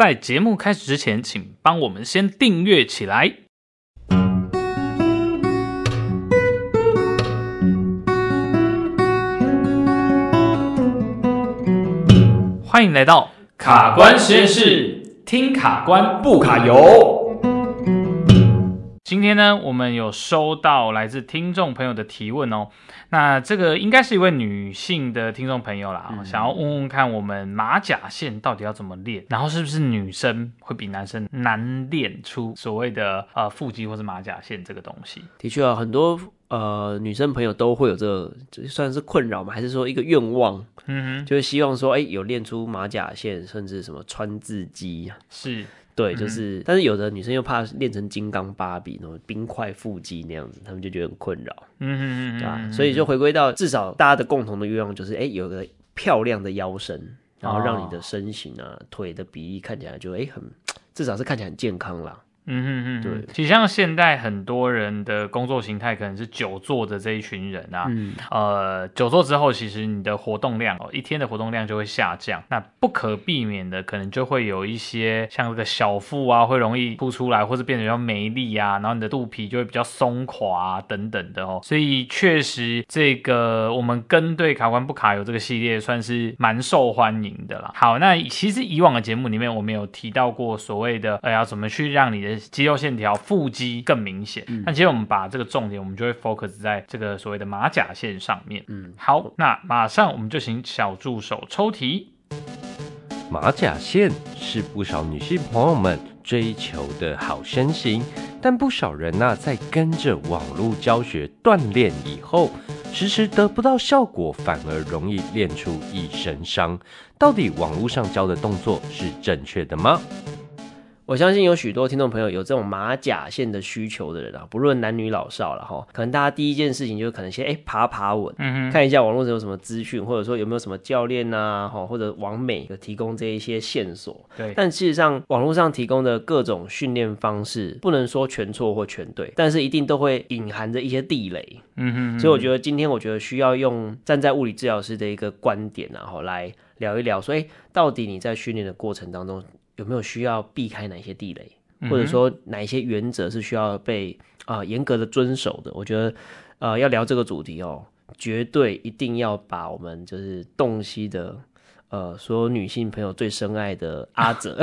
在节目开始之前，请帮我们先订阅起来。欢迎来到卡关实验室，听卡关不卡油。今天呢，我们有收到来自听众朋友的提问哦。那这个应该是一位女性的听众朋友啦，嗯、想要问问看我们马甲线到底要怎么练，然后是不是女生会比男生难练出所谓的呃腹肌或是马甲线这个东西？的确啊，很多呃女生朋友都会有这算是困扰嘛，还是说一个愿望？嗯哼，就是希望说，哎，有练出马甲线，甚至什么川字肌是。对，就是，嗯、但是有的女生又怕练成金刚芭比那种冰块腹肌那样子，她们就觉得很困扰，嗯哼嗯嗯，对吧？所以就回归到至少大家的共同的愿望就是，哎，有个漂亮的腰身，然后让你的身形啊、哦、腿的比例看起来就哎很，至少是看起来很健康啦。嗯哼哼，对，其实像现在很多人的工作形态可能是久坐的这一群人啊，嗯，呃，久坐之后，其实你的活动量哦，一天的活动量就会下降，那不可避免的可能就会有一些像这个小腹啊，会容易凸出来，或是变得比较没力啊，然后你的肚皮就会比较松垮啊，等等的哦，所以确实这个我们跟对卡关不卡油这个系列算是蛮受欢迎的啦。好，那其实以往的节目里面我们有提到过所谓的，呃，要怎么去让你的肌肉线条、腹肌更明显。嗯，那其实我们把这个重点，我们就会 focus 在这个所谓的马甲线上面。嗯，好，那马上我们就请小助手抽题。马甲线是不少女性朋友们追求的好身形，但不少人呐、啊，在跟着网络教学锻炼以后，迟迟得不到效果，反而容易练出一身伤。到底网络上教的动作是正确的吗？我相信有许多听众朋友有这种马甲线的需求的人啊，不论男女老少了哈，可能大家第一件事情就是可能先哎、欸、爬爬稳，嗯哼，看一下网络上有什么资讯，或者说有没有什么教练呐、啊，哈，或者网美有提供这一些线索。对，但事实上网络上提供的各种训练方式，不能说全错或全对，但是一定都会隐含着一些地雷。嗯哼，所以我觉得今天我觉得需要用站在物理治疗师的一个观点，然后来聊一聊，所以到底你在训练的过程当中。有没有需要避开哪些地雷，或者说哪一些原则是需要被啊呃、严格的遵守的？我觉得呃要聊这个主题哦，绝对一定要把我们就是洞悉的。呃，所有女性朋友最深爱的阿泽，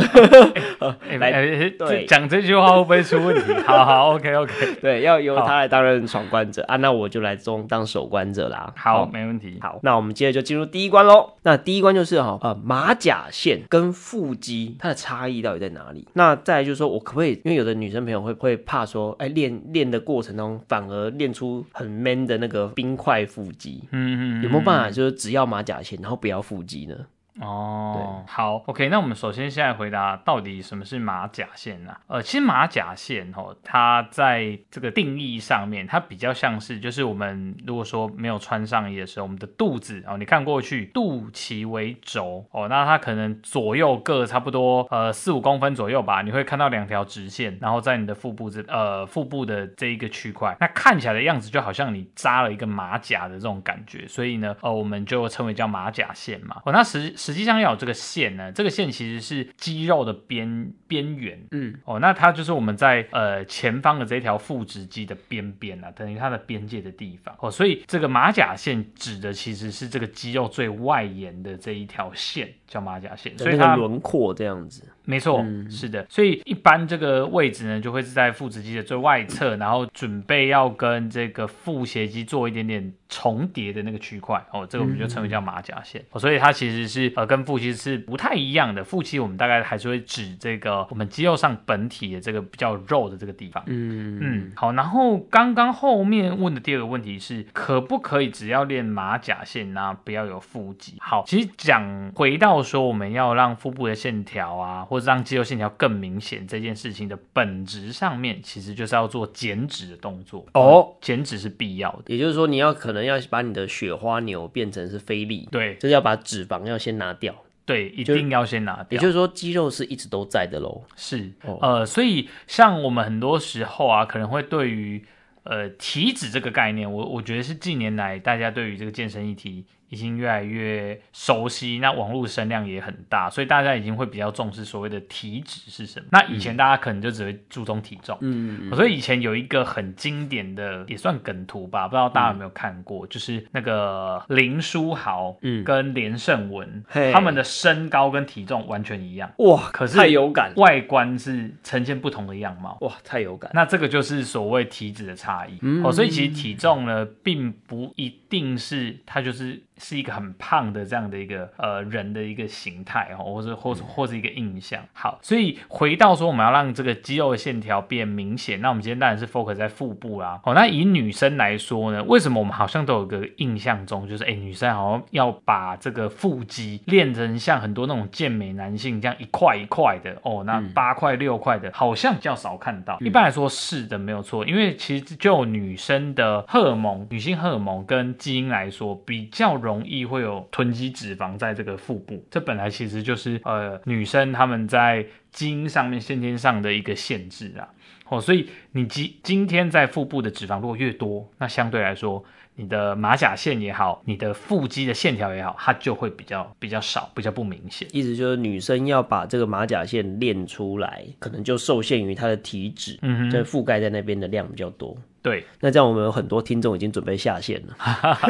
来对讲这句话会不会出问题？好好，OK OK，对，要由他来担任闯关者啊，那我就来中当守关者啦。好，没问题。好，那我们接着就进入第一关喽。那第一关就是哈，呃，马甲线跟腹肌它的差异到底在哪里？那再来就是说我可不可以？因为有的女生朋友会会怕说，哎，练练的过程中反而练出很 man 的那个冰块腹肌。嗯嗯，有没有办法就是只要马甲线，然后不要腹肌呢？哦，对好，OK，那我们首先现在回答到底什么是马甲线呢、啊？呃，其实马甲线哦，它在这个定义上面，它比较像是就是我们如果说没有穿上衣的时候，我们的肚子哦，你看过去肚脐为轴哦，那它可能左右各差不多呃四五公分左右吧，你会看到两条直线，然后在你的腹部这呃腹部的这一个区块，那看起来的样子就好像你扎了一个马甲的这种感觉，所以呢，呃，我们就称为叫马甲线嘛。哦，那实实际上要有这个线呢，这个线其实是肌肉的边边缘，嗯，哦，那它就是我们在呃前方的这条腹直肌的边边啊，等于它的边界的地方，哦，所以这个马甲线指的其实是这个肌肉最外沿的这一条线，叫马甲线，所以它轮廓这样子。没错，嗯、是的，所以一般这个位置呢，就会是在腹直肌的最外侧，然后准备要跟这个腹斜肌做一点点重叠的那个区块哦，这个我们就称为叫马甲线。哦、所以它其实是呃跟腹肌是不太一样的。腹肌我们大概还是会指这个我们肌肉上本体的这个比较肉的这个地方。嗯嗯，好，然后刚刚后面问的第二个问题是，可不可以只要练马甲线呢、啊，不要有腹肌？好，其实讲回到说我们要让腹部的线条啊，或或让肌肉线条更明显，这件事情的本质上面，其实就是要做减脂的动作哦。减脂是必要的，也就是说，你要可能要把你的雪花牛变成是菲力，对，就是要把脂肪要先拿掉，对，一定要先拿掉。也就是说，肌肉是一直都在的喽。是，哦、呃，所以像我们很多时候啊，可能会对于呃体脂这个概念，我我觉得是近年来大家对于这个健身议题。已经越来越熟悉，那网络声量也很大，所以大家已经会比较重视所谓的体脂是什么。那以前大家可能就只会注重体重，嗯，所以以前有一个很经典的也算梗图吧，不知道大家有没有看过，嗯、就是那个林书豪，嗯，跟连胜文，嗯、他们的身高跟体重完全一样，哇，可是太有感，外观是呈现不同的样貌，哇，太有感。那这个就是所谓体脂的差异，嗯，哦，所以其实体重呢，并不一定是他就是。是一个很胖的这样的一个呃人的一个形态哦，或者或者或者一个印象。好，所以回到说我们要让这个肌肉的线条变明显，那我们今天当然是 focus 在腹部啦。哦，那以女生来说呢，为什么我们好像都有个印象中，就是哎，女生好像要把这个腹肌练成像很多那种健美男性这样一块一块的哦，那八块六块的，好像比较少看到。一般来说是的，没有错，因为其实就女生的荷尔蒙、女性荷尔蒙跟基因来说比较容。易会有囤积脂肪在这个腹部，这本来其实就是呃女生她们在基因上面先天上的一个限制啊。哦，所以你今今天在腹部的脂肪如果越多，那相对来说你的马甲线也好，你的腹肌的线条也好，它就会比较比较少，比较不明显。意思就是女生要把这个马甲线练出来，可能就受限于她的体脂，嗯哼，就覆盖在那边的量比较多。对，那这样我们有很多听众已经准备下线了。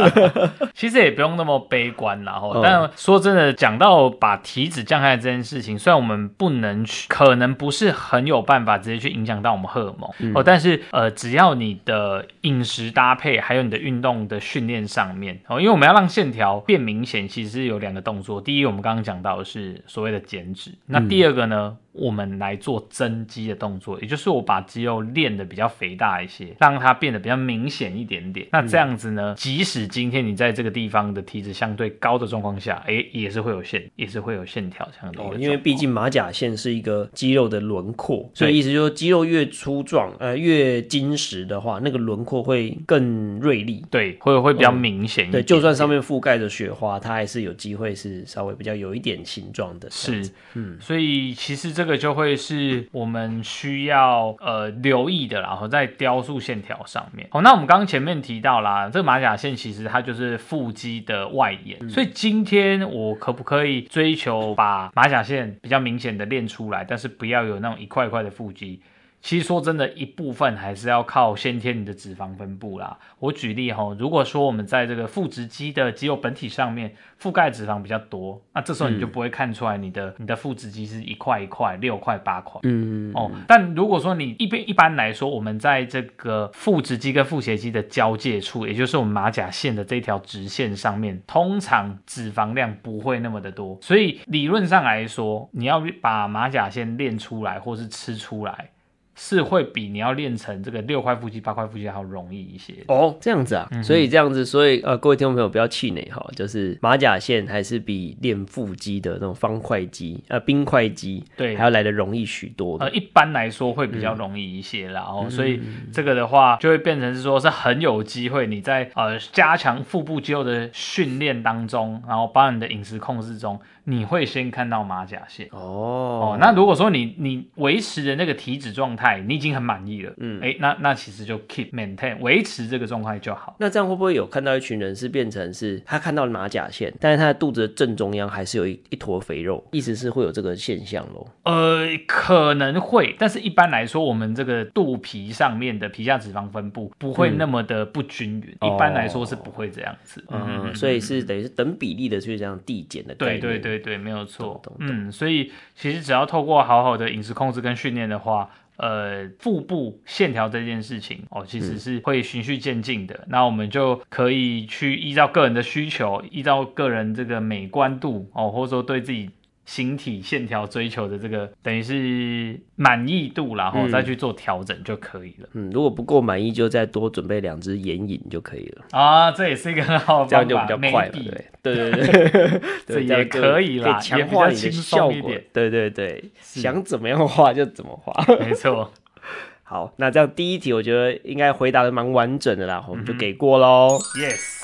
其实也不用那么悲观啦，哈。但说真的，讲到把体脂降下来这件事情，虽然我们不能去，可能不是很有办法直接去影响到我们荷尔蒙，哦、嗯，但是呃，只要你的饮食搭配，还有你的运动的训练上面，哦，因为我们要让线条变明显，其实是有两个动作。第一，我们刚刚讲到的是所谓的减脂，那第二个呢？嗯我们来做增肌的动作，也就是我把肌肉练得比较肥大一些，让它变得比较明显一点点。那这样子呢，即使今天你在这个地方的体脂相对高的状况下，哎，也是会有线，也是会有线条这样的。哦，因为毕竟马甲线是一个肌肉的轮廓，所以意思就是肌肉越粗壮，呃，越坚实的话，那个轮廓会更锐利，对，会会比较明显。对，就算上面覆盖着雪花，它还是有机会是稍微比较有一点形状的。是，嗯，所以其实这个。这个就会是我们需要呃留意的，然后在雕塑线条上面。好，那我们刚刚前面提到啦，这个马甲线其实它就是腹肌的外延，嗯、所以今天我可不可以追求把马甲线比较明显的练出来，但是不要有那种一块一块的腹肌？其实说真的，一部分还是要靠先天你的脂肪分布啦。我举例哈，如果说我们在这个腹直肌的肌肉本体上面覆盖脂肪比较多，那这时候你就不会看出来你的、嗯、你的腹直肌是一块一块、六块八块。嗯哦，但如果说你一边一般来说，我们在这个腹直肌跟腹斜肌的交界处，也就是我们马甲线的这条直线上面，通常脂肪量不会那么的多。所以理论上来说，你要把马甲线练出来或是吃出来。是会比你要练成这个六块腹肌、八块腹肌还要容易一些哦，这样子啊，嗯、所以这样子，所以呃，各位听众朋友不要气馁哈，就是马甲线还是比练腹肌的那种方块肌、呃冰块肌对还要来得容易许多。呃，一般来说会比较容易一些啦，然后、嗯、所以这个的话就会变成是说是很有机会你在呃加强腹部肌肉的训练当中，然后把你的饮食控制中。你会先看到马甲线。哦，哦，那如果说你你维持的那个体脂状态，你已经很满意了，嗯，哎，那那其实就 keep maintain 维持这个状态就好。那这样会不会有看到一群人是变成是他看到了马甲线，但是他的肚子的正中央还是有一一坨肥肉，意思是会有这个现象咯？呃，可能会，但是一般来说，我们这个肚皮上面的皮下脂肪分布不会那么的不均匀，嗯、一般来说是不会这样子，哦、嗯，所以是等于是等比例的去这样递减的对，对对对。对，没有错。嗯，所以其实只要透过好好的饮食控制跟训练的话，呃，腹部线条这件事情哦，其实是会循序渐进的。嗯、那我们就可以去依照个人的需求，依照个人这个美观度哦，或者说对自己。形体线条追求的这个等于是满意度，然后再去做调整就可以了。嗯，如果不够满意，就再多准备两支眼影就可以了。啊，这也是一个很好这样就比较快了。对对对 对，这也可以啦，强化你的效果。对对对，想怎么样画就怎么画。没错。好，那这样第一题我觉得应该回答的蛮完整的啦，我们就给过喽。Yes。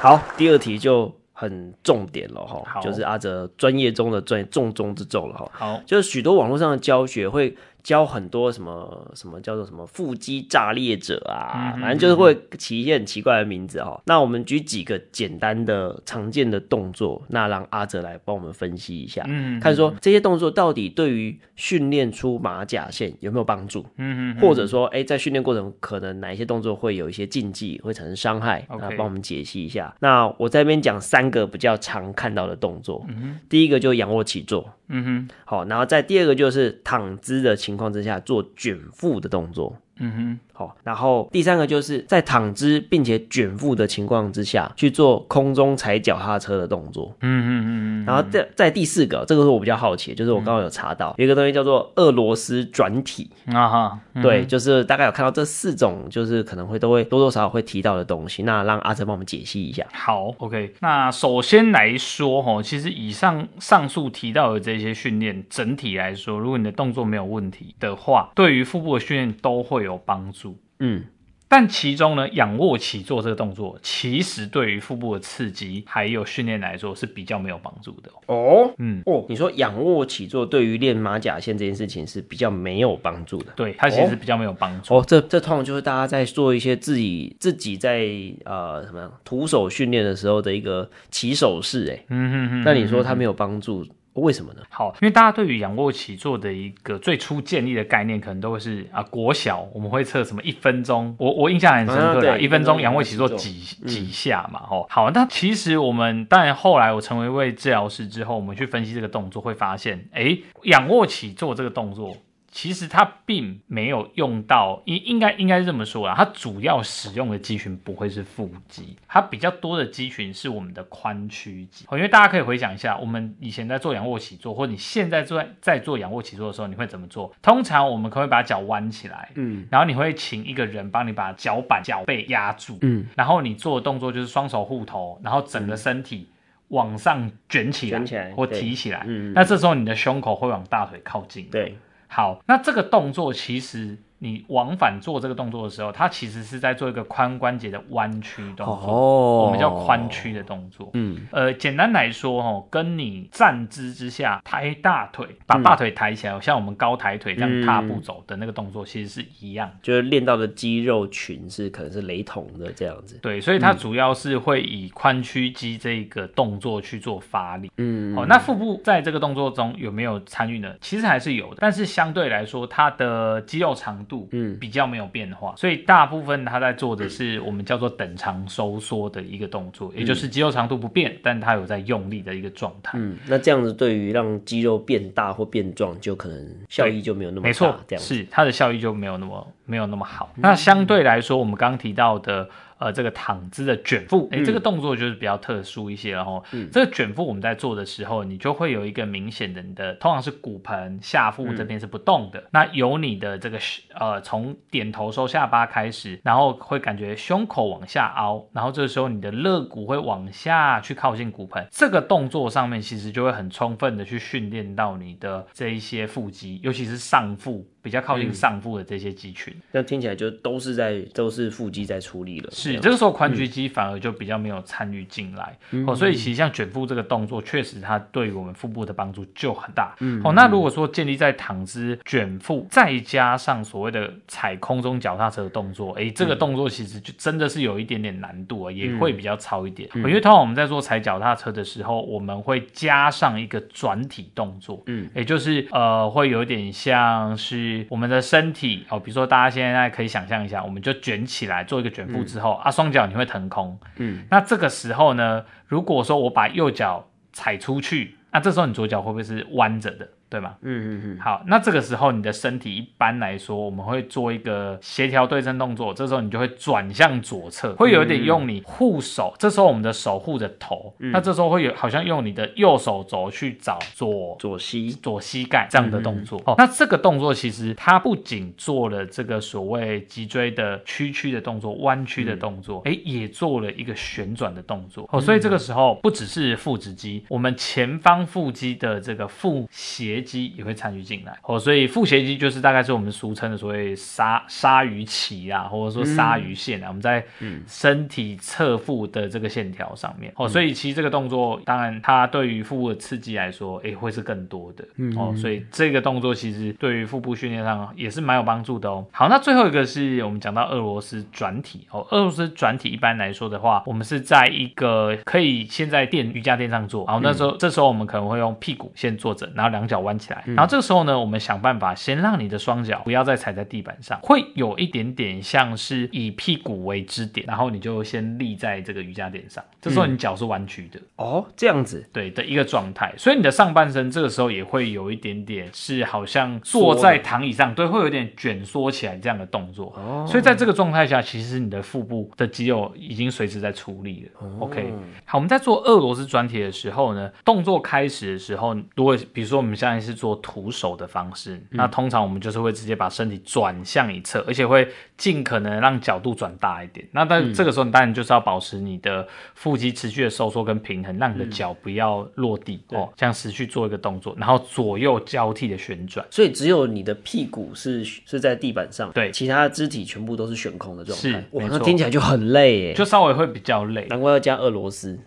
好，第二题就。很重点了哈，就是阿哲专业中的专重中之重了哈。好，就是许多网络上的教学会教很多什么什么叫做什么腹肌炸裂者啊，反正就是会起一些很奇怪的名字哦。那我们举几个简单的常见的动作，那让阿哲来帮我们分析一下，嗯，看说这些动作到底对于训练出马甲线有没有帮助？嗯嗯，或者说，哎，在训练过程可能哪一些动作会有一些禁忌，会产生伤害？那帮我们解析一下。那我在这边讲三个比较常看到的动作，嗯第一个就是仰卧起坐，嗯哼，好，然后再第二个就是躺姿的情况之下做卷腹的动作。嗯哼，好，然后第三个就是在躺姿并且卷腹的情况之下去做空中踩脚踏车的动作。嗯嗯嗯，然后在在第四个，这个是我比较好奇，就是我刚刚有查到、嗯、有一个东西叫做俄罗斯转体啊哈，嗯、对，就是大概有看到这四种，就是可能会都会多多少少会提到的东西。那让阿哲帮我们解析一下。好，OK，那首先来说哈，其实以上上述提到的这些训练，整体来说，如果你的动作没有问题的话，对于腹部的训练都会有。有帮助，嗯，但其中呢，仰卧起坐这个动作，其实对于腹部的刺激还有训练来说是比较没有帮助的哦。嗯，哦，你说仰卧起坐对于练马甲线这件事情是比较没有帮助的，对，它其实比较没有帮助。哦，这这通常就是大家在做一些自己自己在呃什么样徒手训练的时候的一个起手式，哎，嗯哼哼，那你说它没有帮助？为什么呢？好，因为大家对于仰卧起坐的一个最初建立的概念，可能都会是啊，国小我们会测什么一分钟，我我印象很深刻的，啊、一分钟仰卧起坐几几下嘛，吼、嗯。好，那其实我们当然后来我成为一位治疗师之后，我们去分析这个动作，会发现，哎，仰卧起坐这个动作。其实它并没有用到，应应该应该是这么说啊，它主要使用的肌群不会是腹肌，它比较多的肌群是我们的髋屈肌。因为大家可以回想一下，我们以前在做仰卧起坐，或者你现在在在做仰卧起坐的时候，你会怎么做？通常我们可能会把脚弯起来，嗯，然后你会请一个人帮你把脚板、脚背压住，嗯，然后你做的动作就是双手护头，然后整个身体往上卷起来，卷起来或提起来，嗯，那这时候你的胸口会往大腿靠近，对。好，那这个动作其实。你往返做这个动作的时候，它其实是在做一个髋关节的弯曲动作，哦、我们叫髋屈的动作。嗯，呃，简单来说，哦，跟你站姿之下抬大腿，把大腿抬起来，嗯、像我们高抬腿这样踏步走的那个动作，其实是一样，就是练到的肌肉群是可能是雷同的这样子。对，所以它主要是会以髋屈肌这个动作去做发力。嗯，哦，那腹部在这个动作中有没有参与呢？其实还是有的，但是相对来说，它的肌肉长度嗯比较没有变化，所以大部分他在做的是我们叫做等长收缩的一个动作，嗯、也就是肌肉长度不变，但它有在用力的一个状态。嗯，那这样子对于让肌肉变大或变壮，就可能效益就没有那么大。没错，这样是它的效益就没有那么没有那么好。嗯、那相对来说，我们刚刚提到的。呃，这个躺姿的卷腹，哎，这个动作就是比较特殊一些，然后，嗯，这个卷腹我们在做的时候，你就会有一个明显的，你的通常是骨盆下腹这边是不动的，嗯、那由你的这个呃，从点头收下巴开始，然后会感觉胸口往下凹，然后这个时候你的肋骨会往下去靠近骨盆，这个动作上面其实就会很充分的去训练到你的这一些腹肌，尤其是上腹。比较靠近上腹的这些肌群，那、嗯、听起来就都是在都是腹肌在出力了。是，这个时候髋屈肌反而就比较没有参与进来。嗯、哦，所以其实像卷腹这个动作，确实它对于我们腹部的帮助就很大。嗯，哦，那如果说建立在躺姿卷腹，再加上所谓的踩空中脚踏车的动作，哎，这个动作其实就真的是有一点点难度啊，也会比较超一点。嗯、因为通常我们在做踩脚踏车的时候，我们会加上一个转体动作，嗯，也就是呃，会有点像是。我们的身体哦，比如说大家现在可以想象一下，我们就卷起来做一个卷腹之后、嗯、啊，双脚你会腾空，嗯，那这个时候呢，如果说我把右脚踩出去，那这时候你左脚会不会是弯着的？对吗？嗯嗯嗯。好，那这个时候你的身体一般来说，我们会做一个协调对称动作。这时候你就会转向左侧，会有一点用你护手。这时候我们的手护着头，嗯、那这时候会有好像用你的右手肘去找左左膝左膝盖这样的动作。哦，那这个动作其实它不仅做了这个所谓脊椎的屈曲的动作、弯曲的动作，哎、嗯，也做了一个旋转的动作。哦，所以这个时候不只是腹直肌，我们前方腹肌的这个腹斜。斜肌也会参与进来。哦，所以腹斜肌就是大概是我们俗称的所谓鲨鲨鱼鳍啊，或者说鲨鱼线啊，嗯、我们在身体侧腹的这个线条上面。哦，所以其实这个动作当然它对于腹部的刺激来说，哎，会是更多的。哦，所以这个动作其实对于腹部训练上也是蛮有帮助的哦。好，那最后一个是我们讲到俄罗斯转体。哦，俄罗斯转体一般来说的话，我们是在一个可以先在垫瑜伽垫上做，然后那时候、嗯、这时候我们可能会用屁股先坐着，然后两脚弯起来，然后这个时候呢，我们想办法先让你的双脚不要再踩在地板上，会有一点点像是以屁股为支点，然后你就先立在这个瑜伽垫上，这时候你脚是弯曲的、嗯、哦，这样子。对的一个状态，所以你的上半身这个时候也会有一点点是好像坐在躺椅上，对，会有点卷缩起来这样的动作，哦，所以在这个状态下，其实你的腹部的肌肉已经随时在出力了。哦、OK，好，我们在做俄罗斯转体的时候呢，动作开始的时候，如果比如说我们现在是做徒手的方式，嗯、那通常我们就是会直接把身体转向一侧，而且会尽可能让角度转大一点。那但这个时候，你当然就是要保持你的腹肌持续的收缩跟平衡，让你的脚不要落地、嗯、哦，这样持续做一个动作，然后左右交替的旋转。所以只有你的屁股是是在地板上，对，其他的肢体全部都是悬空的状态。是，哇，那听起来就很累耶，就稍微会比较累。难怪要加俄罗斯，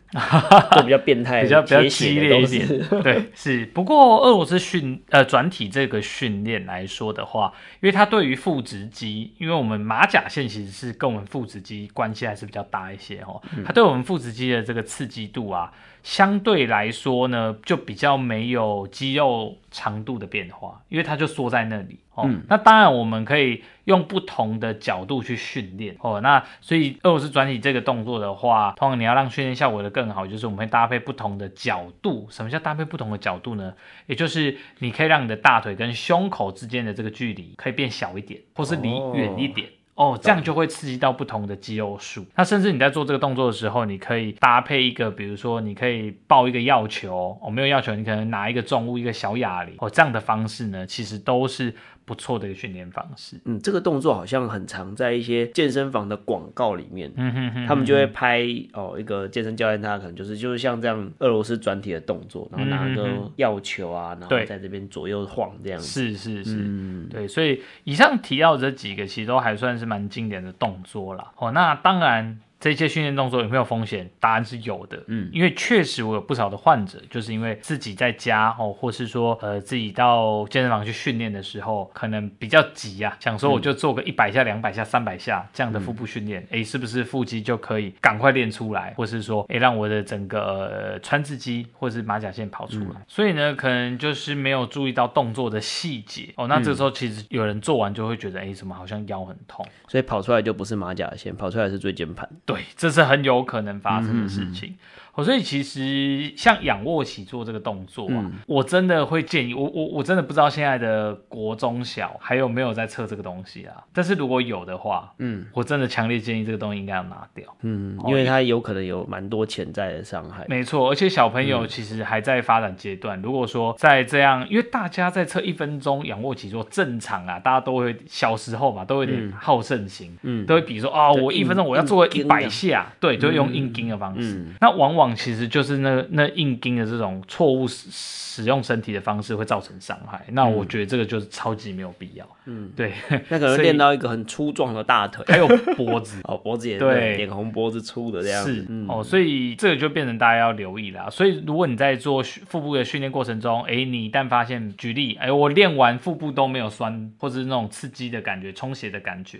就 比较变态，比较比较激烈一点。对，是。不过俄罗斯训呃转体这个训练来说的话，因为它对于腹直肌，因为我们马甲线其实是跟我们腹直肌关系还是比较大一些哦。它对我们腹直肌的这个刺激度啊。相对来说呢，就比较没有肌肉长度的变化，因为它就缩在那里哦。嗯、那当然，我们可以用不同的角度去训练哦。那所以俄罗斯转体这个动作的话，通常你要让训练效果的更好，就是我们会搭配不同的角度。什么叫搭配不同的角度呢？也就是你可以让你的大腿跟胸口之间的这个距离可以变小一点，或是离远一点。哦哦，这样就会刺激到不同的肌肉束。那甚至你在做这个动作的时候，你可以搭配一个，比如说你可以抱一个药球，哦，没有药球，你可能拿一个重物，一个小哑铃，哦，这样的方式呢，其实都是。不错的一个训练方式。嗯，这个动作好像很常在一些健身房的广告里面，嗯哼哼，他们就会拍哦，一个健身教练，他可能就是就是像这样俄罗斯转体的动作，然后拿个药球啊，然后在这边左右晃这样子。是是是，嗯，对，所以以上提到这几个，其实都还算是蛮经典的动作啦。哦，那当然。这些训练动作有没有风险？答案是有的，嗯，因为确实我有不少的患者，就是因为自己在家哦，或是说呃自己到健身房去训练的时候，可能比较急呀、啊，想说我就做个一百下、两百下、三百下这样的腹部训练，哎、嗯，是不是腹肌就可以赶快练出来，或是说哎让我的整个、呃、川字肌或是马甲线跑出来？嗯、所以呢，可能就是没有注意到动作的细节哦。那这个时候其实有人做完就会觉得，哎，怎么好像腰很痛？所以跑出来就不是马甲线，跑出来是椎间盘。对，这是很有可能发生的事情。哦，所以其实像仰卧起坐这个动作啊，嗯、我真的会建议我我我真的不知道现在的国中小还有没有在测这个东西啊。但是如果有的话，嗯，我真的强烈建议这个东西应该要拿掉，嗯，因为它有可能有蛮多潜在的伤害。没错，而且小朋友其实还在发展阶段。嗯、如果说在这样，因为大家在测一分钟仰卧起坐正常啊，大家都会小时候嘛，都会有点好胜心，嗯，都会比如说啊、哦，我一分钟我要做一百下，对，就会用硬筋的方式。那往往其实就是那那硬筋的这种错误使使用身体的方式会造成伤害，那我觉得这个就是超级没有必要。嗯，对，那可能练到一个很粗壮的大腿，还有脖子哦，脖子也对，脸红脖子粗的这样子。是、嗯、哦，所以这个就变成大家要留意啦。所以如果你在做腹部的训练过程中，哎，你一旦发现，举例，哎，我练完腹部都没有酸，或者是那种刺激的感觉、充血的感觉，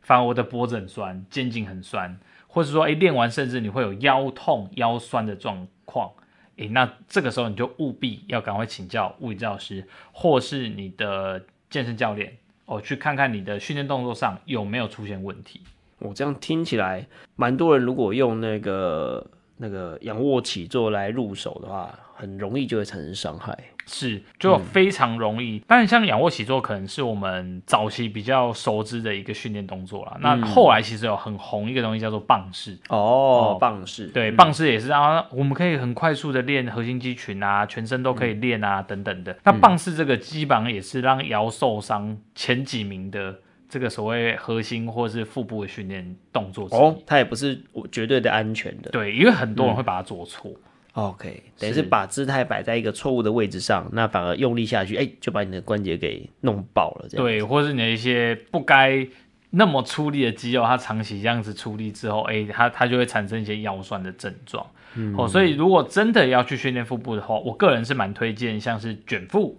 反而我的脖子很酸，肩颈很酸。或者说，哎，练完甚至你会有腰痛、腰酸的状况，哎，那这个时候你就务必要赶快请教物理治疗师，或是你的健身教练哦，去看看你的训练动作上有没有出现问题。我这样听起来，蛮多人如果用那个那个仰卧起坐来入手的话，很容易就会产生伤害。是，就非常容易。但是、嗯、像仰卧起坐，可能是我们早期比较熟知的一个训练动作啦。嗯、那后来其实有很红一个东西叫做棒式。哦，棒式。对，棒式也是啊，我们可以很快速的练核心肌群啊，全身都可以练啊，嗯、等等的。那棒式这个基本上也是让腰受伤前几名的这个所谓核心或是腹部的训练动作。哦，它也不是绝对的安全的。对，因为很多人会把它做错。嗯 OK，等于是把姿态摆在一个错误的位置上，那反而用力下去，哎、欸，就把你的关节给弄爆了。这样对，或是你的一些不该那么出力的肌肉，它长期这样子出力之后，哎、欸，它它就会产生一些腰酸的症状。嗯，哦，所以如果真的要去训练腹部的话，我个人是蛮推荐像是卷腹。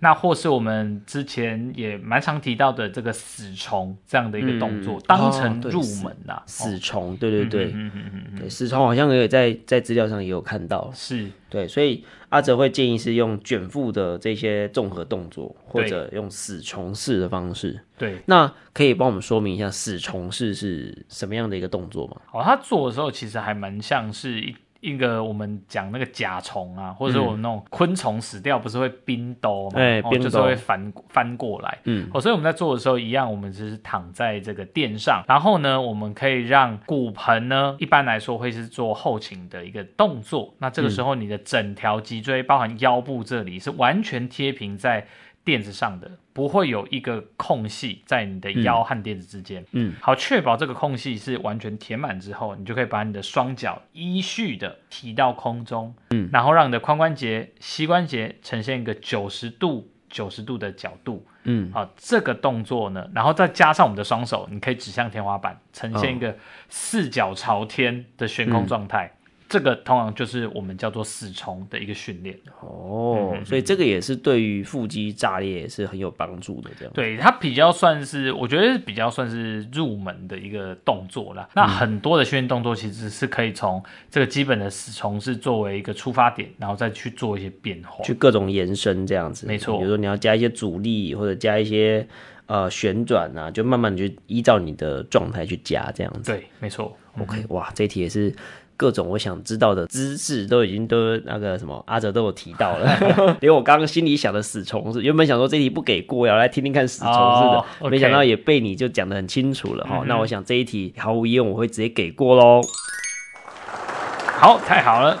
那或是我们之前也蛮常提到的这个死虫这样的一个动作，嗯、当成入门呐、啊。死虫，对对对，嗯嗯嗯对，死虫好像也有在在资料上也有看到，是对，所以阿哲会建议是用卷腹的这些综合动作，或者用死虫式的方式。对，那可以帮我们说明一下死虫式是什么样的一个动作吗？哦，他做的时候其实还蛮像是一。一个我们讲那个甲虫啊，或者说我们那种昆虫死掉不是会冰兜嘛，哎、嗯哦，就是会翻翻过来，嗯，哦，所以我们在做的时候一样，我们只是躺在这个垫上，然后呢，我们可以让骨盆呢，一般来说会是做后倾的一个动作，那这个时候你的整条脊椎，包含腰部这里是完全贴平在。垫子上的不会有一个空隙在你的腰和垫子之间，嗯，好，确保这个空隙是完全填满之后，你就可以把你的双脚依序的提到空中，嗯，然后让你的髋关节、膝关节呈现一个九十度、九十度的角度，嗯，好，这个动作呢，然后再加上我们的双手，你可以指向天花板，呈现一个四脚朝天的悬空状态。嗯这个通常就是我们叫做死虫的一个训练哦，所以这个也是对于腹肌炸裂也是很有帮助的，这样。对，它比较算是，我觉得比较算是入门的一个动作啦。那很多的训练动作其实是可以从这个基本的死虫是作为一个出发点，然后再去做一些变化，去各种延伸这样子。没错，比如说你要加一些阻力或者加一些呃旋转啊，就慢慢的就依照你的状态去加这样子。对，没错。OK，哇，这一题也是。各种我想知道的知识都已经都那个什么阿哲都有提到了，连我刚刚心里想的死虫是原本想说这题不给过，要来听听看死虫似的，哦，没想到也被你就讲的很清楚了哈，嗯。那我想这一题毫无疑问我会直接给过喽。好，太好了。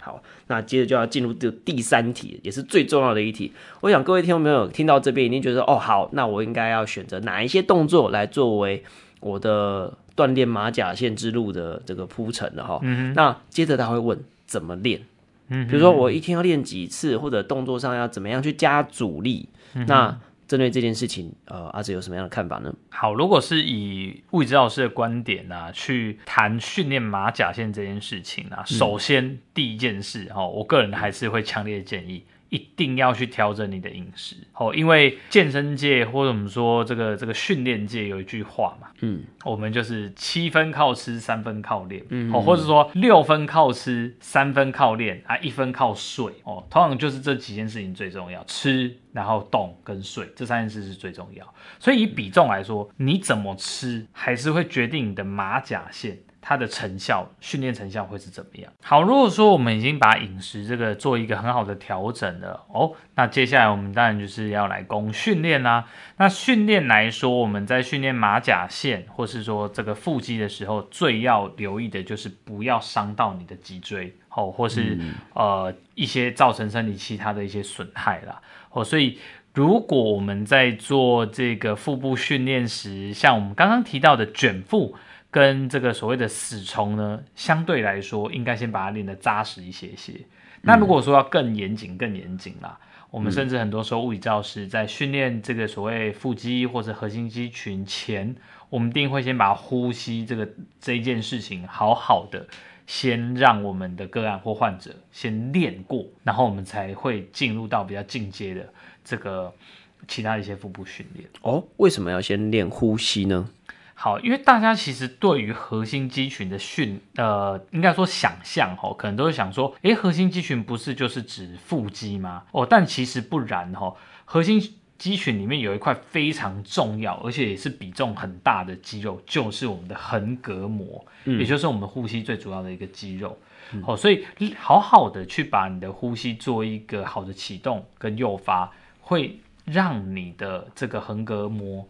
好，那接着就要进入第第三题，也是最重要的一题。我想各位听众朋友听到这边一定觉得哦，好，那我应该要选择哪一些动作来作为我的。锻炼马甲线之路的这个铺陈了哈，那接着他会问怎么练，嗯，比如说我一天要练几次，或者动作上要怎么样去加阻力，嗯、那针对这件事情，呃，阿哲有什么样的看法呢？好，如果是以物理治疗师的观点啊，去谈训练马甲线这件事情啊，首先第一件事哈，我个人还是会强烈建议。一定要去调整你的饮食，哦，因为健身界或者我们说这个这个训练界有一句话嘛，嗯，我们就是七分靠吃，三分靠练，嗯，哦，或者说六分靠吃，三分靠练，啊，一分靠睡，哦，通常就是这几件事情最重要，吃，然后动跟睡，这三件事是最重要。所以以比重来说，你怎么吃还是会决定你的马甲线。它的成效，训练成效会是怎么样？好，如果说我们已经把饮食这个做一个很好的调整了哦，那接下来我们当然就是要来攻训练啦。那训练来说，我们在训练马甲线或是说这个腹肌的时候，最要留意的就是不要伤到你的脊椎哦，或是、嗯、呃一些造成身体其他的一些损害啦哦。所以如果我们在做这个腹部训练时，像我们刚刚提到的卷腹。跟这个所谓的死虫呢，相对来说，应该先把它练得扎实一些些。那如果说要更严谨、更严谨啦，我们甚至很多时候物理治疗师在训练这个所谓腹肌或者核心肌群前，我们一定会先把呼吸这个这一件事情好好的先让我们的个案或患者先练过，然后我们才会进入到比较进阶的这个其他的一些腹部训练。哦，为什么要先练呼吸呢？好，因为大家其实对于核心肌群的训，呃，应该说想象哦，可能都会想说，诶，核心肌群不是就是指腹肌吗？哦，但其实不然哦，核心肌群里面有一块非常重要，而且也是比重很大的肌肉，就是我们的横膈膜，嗯，也就是我们呼吸最主要的一个肌肉。好，嗯，所以好好的去把你的呼吸做一个好的启动跟诱发，会让你的这个横膈膜。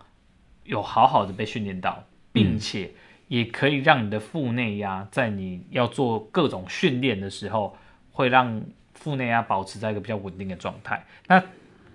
有好好的被训练到，并且也可以让你的腹内压在你要做各种训练的时候，会让腹内压保持在一个比较稳定的状态。那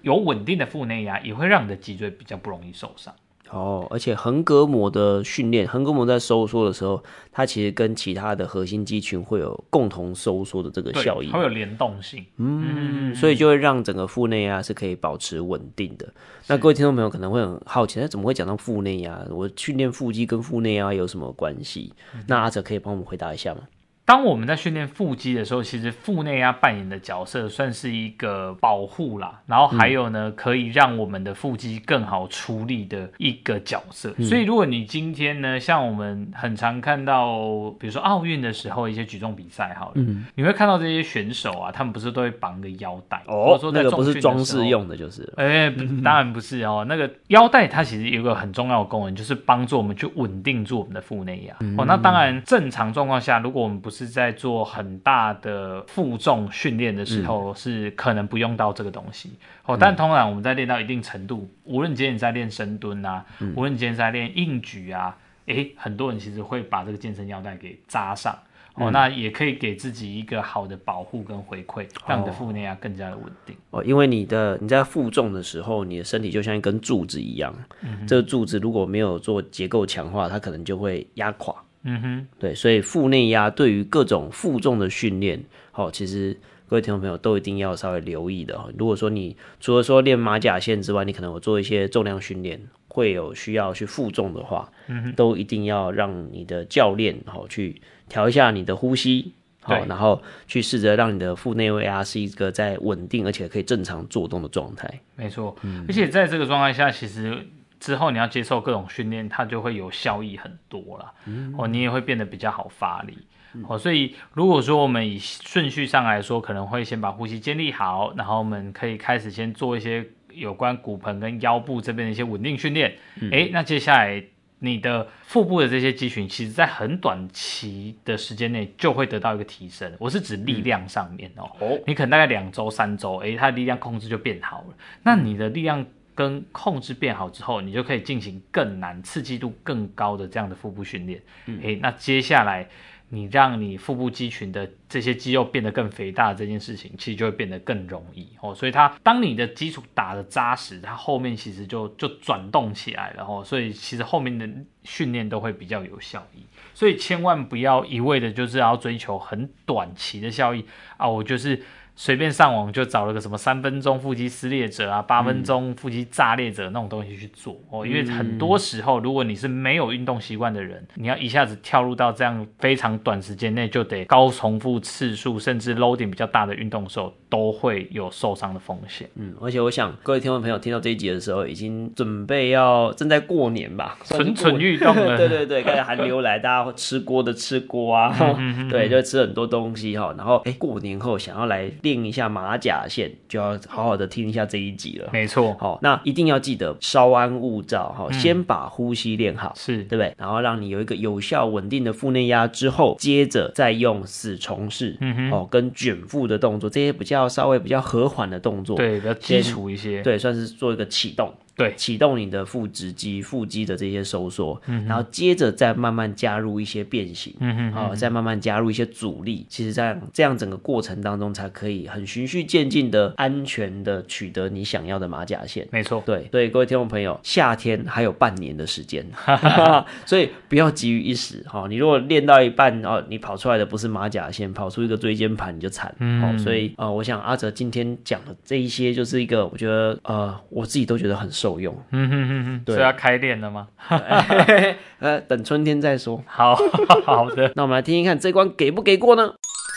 有稳定的腹内压，也会让你的脊椎比较不容易受伤。哦，而且横膈膜的训练，横膈膜在收缩的时候，它其实跟其他的核心肌群会有共同收缩的这个效应，它会有联动性。嗯，所以就会让整个腹内压是可以保持稳定的。那各位听众朋友可能会很好奇，那怎么会讲到腹内压？我训练腹肌跟腹内压有什么关系？嗯、那阿哲可以帮我们回答一下吗？当我们在训练腹肌的时候，其实腹内压扮演的角色算是一个保护啦，然后还有呢，可以让我们的腹肌更好出力的一个角色。嗯、所以，如果你今天呢，像我们很常看到，比如说奥运的时候一些举重比赛，好了，嗯、你会看到这些选手啊，他们不是都会绑个腰带？哦，说那个不是装饰用的，就是，哎、欸，当然不是哦。那个腰带它其实有一个很重要的功能，就是帮助我们去稳定住我们的腹内压。嗯、哦，那当然，正常状况下，如果我们不是是在做很大的负重训练的时候，是可能不用到这个东西、嗯、哦。但通常我们在练到一定程度，无论今天你在练深蹲啊，嗯、无论你今天在练硬举啊，诶，很多人其实会把这个健身腰带给扎上哦。嗯、那也可以给自己一个好的保护跟回馈，让你的腹内压更加的稳定哦。因为你的你在负重的时候，你的身体就像一根柱子一样，嗯、这个柱子如果没有做结构强化，它可能就会压垮。嗯哼，对，所以腹内压对于各种负重的训练，好，其实各位听众朋友都一定要稍微留意的。如果说你除了说练马甲线之外，你可能有做一些重量训练，会有需要去负重的话，嗯哼，都一定要让你的教练好去调一下你的呼吸，好，然后去试着让你的腹内压是一个在稳定而且可以正常做动的状态。没错，嗯，而且在这个状态下，其实。之后你要接受各种训练，它就会有效益很多了。嗯、哦，你也会变得比较好发力。嗯、哦，所以如果说我们以顺序上来说，可能会先把呼吸建立好，然后我们可以开始先做一些有关骨盆跟腰部这边的一些稳定训练。嗯、诶，那接下来你的腹部的这些肌群，其实在很短期的时间内就会得到一个提升。我是指力量上面哦，哦，你可能大概两周、三周，诶，它的力量控制就变好了。那你的力量。跟控制变好之后，你就可以进行更难、刺激度更高的这样的腹部训练。嗯，诶，那接下来你让你腹部肌群的这些肌肉变得更肥大，这件事情其实就会变得更容易哦。所以它当你的基础打得扎实，它后面其实就就转动起来了哦。所以其实后面的训练都会比较有效益。所以千万不要一味的就是要追求很短期的效益啊！我就是。随便上网就找了个什么三分钟腹肌撕裂者啊，八分钟腹肌炸裂者那种东西去做哦，因为很多时候如果你是没有运动习惯的人，你要一下子跳入到这样非常短时间内就得高重复次数，甚至 loading 比较大的运动的时候，都会有受伤的风险。嗯，而且我想各位听众朋友听到这一集的时候，已经准备要正在过年吧，蠢蠢欲动了。对对对，开始寒流来，大家吃锅的吃锅啊，对，就吃很多东西哈，然后哎，过年后想要来。练一下马甲线，就要好好的听一下这一集了。没错，好，那一定要记得稍安勿躁，哈，先把呼吸练好，是对不对？然后让你有一个有效稳定的腹内压之后，接着再用死虫式，嗯哼，哦，跟卷腹的动作，这些比较稍微比较和缓的动作，对，比较基础一些，对，算是做一个启动。对，启动你的腹直肌、腹肌的这些收缩，嗯，然后接着再慢慢加入一些变形，嗯哼，好、哦，再慢慢加入一些阻力。其实这样这样整个过程当中，才可以很循序渐进的、安全的取得你想要的马甲线。没错，对，所以各位听众朋友，夏天还有半年的时间，所以不要急于一时。哈、哦，你如果练到一半哦，你跑出来的不是马甲线，跑出一个椎间盘，你就惨。嗯、哦，所以啊、呃，我想阿哲今天讲的这一些，就是一个我觉得呃，我自己都觉得很受。受用，嗯哼哼哼，对，所以要开练了吗？呃，等春天再说。好好的，那我们来听听看这关给不给过呢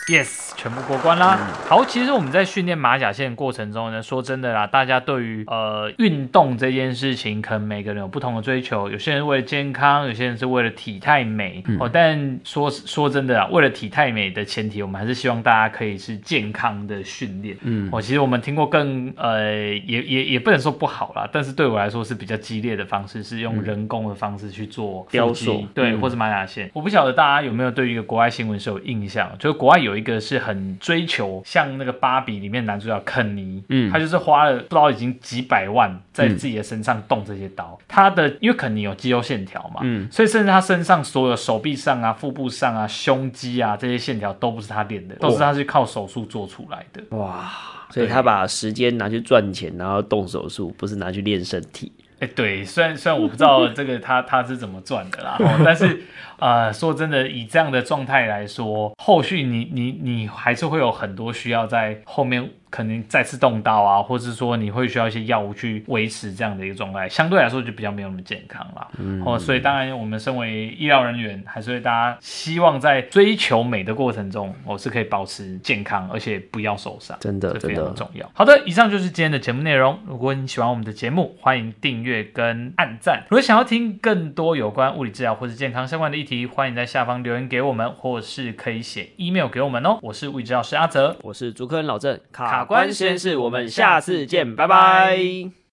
？Yes，全部过关啦。嗯、好，其实我们在训练马甲线过程中呢，说真的啦，大家对于呃运动这件事情，可能每个人有不同的追求。有些人为了健康，有些人是为了体态美。嗯、哦，但说说真的啊，为了体态美的前提，我们还是希望大家可以是健康的训练。嗯，哦，其实我们听过更呃，也也也不能说不好啦，但是对我来说是比较激烈的方式，是用人工的方式去做雕塑，对，嗯、或是马甲线。我不晓得大家有没有对于一个国外新闻是有印象，就是国外。有一个是很追求像那个芭比里面男主角肯尼，嗯，他就是花了不知道已经几百万在自己的身上动这些刀。嗯、他的因为肯尼有肌肉线条嘛，嗯，所以甚至他身上所有手臂上啊、腹部上啊、胸肌啊这些线条都不是他练的，都是他是靠手术做出来的。哇，所以他把时间拿去赚钱，然后动手术，不是拿去练身体。哎，对，虽然虽然我不知道这个他他是怎么赚的啦，但是呃，说真的，以这样的状态来说，后续你你你还是会有很多需要在后面。可能再次动刀啊，或者是说你会需要一些药物去维持这样的一个状态，相对来说就比较没有那么健康了。嗯，哦，所以当然我们身为医疗人员，还是会大家希望在追求美的过程中，我、哦、是可以保持健康，而且不要受伤，真的，这非常重要。好的，以上就是今天的节目内容。如果你喜欢我们的节目，欢迎订阅跟按赞。如果想要听更多有关物理治疗或是健康相关的议题，欢迎在下方留言给我们，或是可以写 email 给我们哦。我是物理治疗师阿泽，我是主科人老郑卡。关实验室，我们下次见，拜拜。